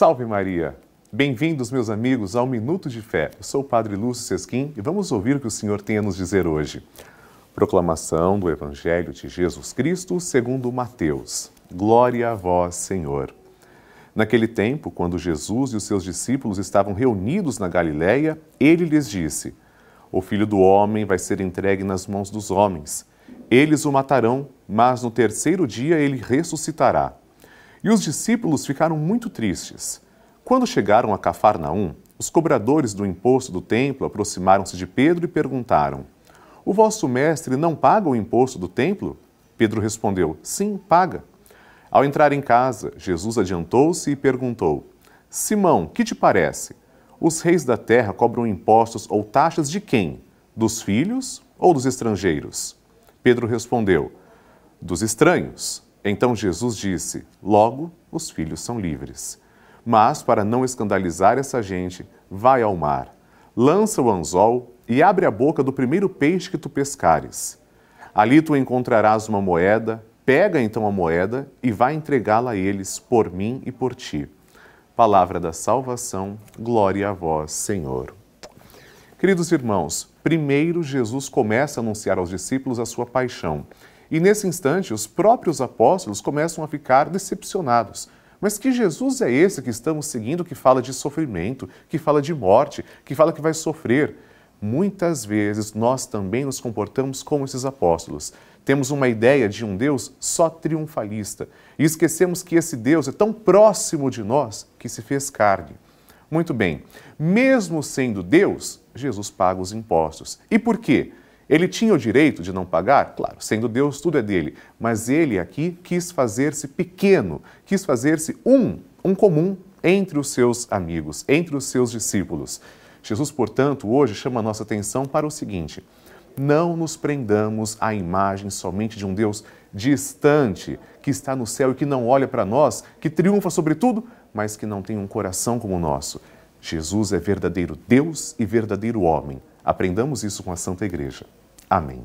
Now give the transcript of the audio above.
Salve Maria! Bem-vindos, meus amigos, ao Minuto de Fé. Eu sou o Padre Lúcio Sesquim e vamos ouvir o que o Senhor tem a nos dizer hoje. Proclamação do Evangelho de Jesus Cristo segundo Mateus. Glória a vós, Senhor. Naquele tempo, quando Jesus e os seus discípulos estavam reunidos na Galiléia, ele lhes disse: O filho do homem vai ser entregue nas mãos dos homens. Eles o matarão, mas no terceiro dia ele ressuscitará. E os discípulos ficaram muito tristes. Quando chegaram a Cafarnaum, os cobradores do imposto do templo aproximaram-se de Pedro e perguntaram: O vosso mestre não paga o imposto do templo? Pedro respondeu: Sim, paga. Ao entrar em casa, Jesus adiantou-se e perguntou: Simão, que te parece? Os reis da terra cobram impostos ou taxas de quem? Dos filhos ou dos estrangeiros? Pedro respondeu: Dos estranhos. Então Jesus disse: Logo, os filhos são livres. Mas, para não escandalizar essa gente, vai ao mar, lança o anzol e abre a boca do primeiro peixe que tu pescares. Ali tu encontrarás uma moeda, pega então a moeda e vai entregá-la a eles por mim e por ti. Palavra da salvação, glória a vós, Senhor. Queridos irmãos, primeiro Jesus começa a anunciar aos discípulos a sua paixão. E nesse instante, os próprios apóstolos começam a ficar decepcionados. Mas que Jesus é esse que estamos seguindo que fala de sofrimento, que fala de morte, que fala que vai sofrer? Muitas vezes nós também nos comportamos como esses apóstolos. Temos uma ideia de um Deus só triunfalista e esquecemos que esse Deus é tão próximo de nós que se fez carne. Muito bem, mesmo sendo Deus, Jesus paga os impostos. E por quê? Ele tinha o direito de não pagar? Claro, sendo Deus, tudo é dele. Mas ele aqui quis fazer-se pequeno, quis fazer-se um, um comum entre os seus amigos, entre os seus discípulos. Jesus, portanto, hoje chama a nossa atenção para o seguinte: não nos prendamos à imagem somente de um Deus distante, que está no céu e que não olha para nós, que triunfa sobre tudo, mas que não tem um coração como o nosso. Jesus é verdadeiro Deus e verdadeiro homem. Aprendamos isso com a Santa Igreja. Amém.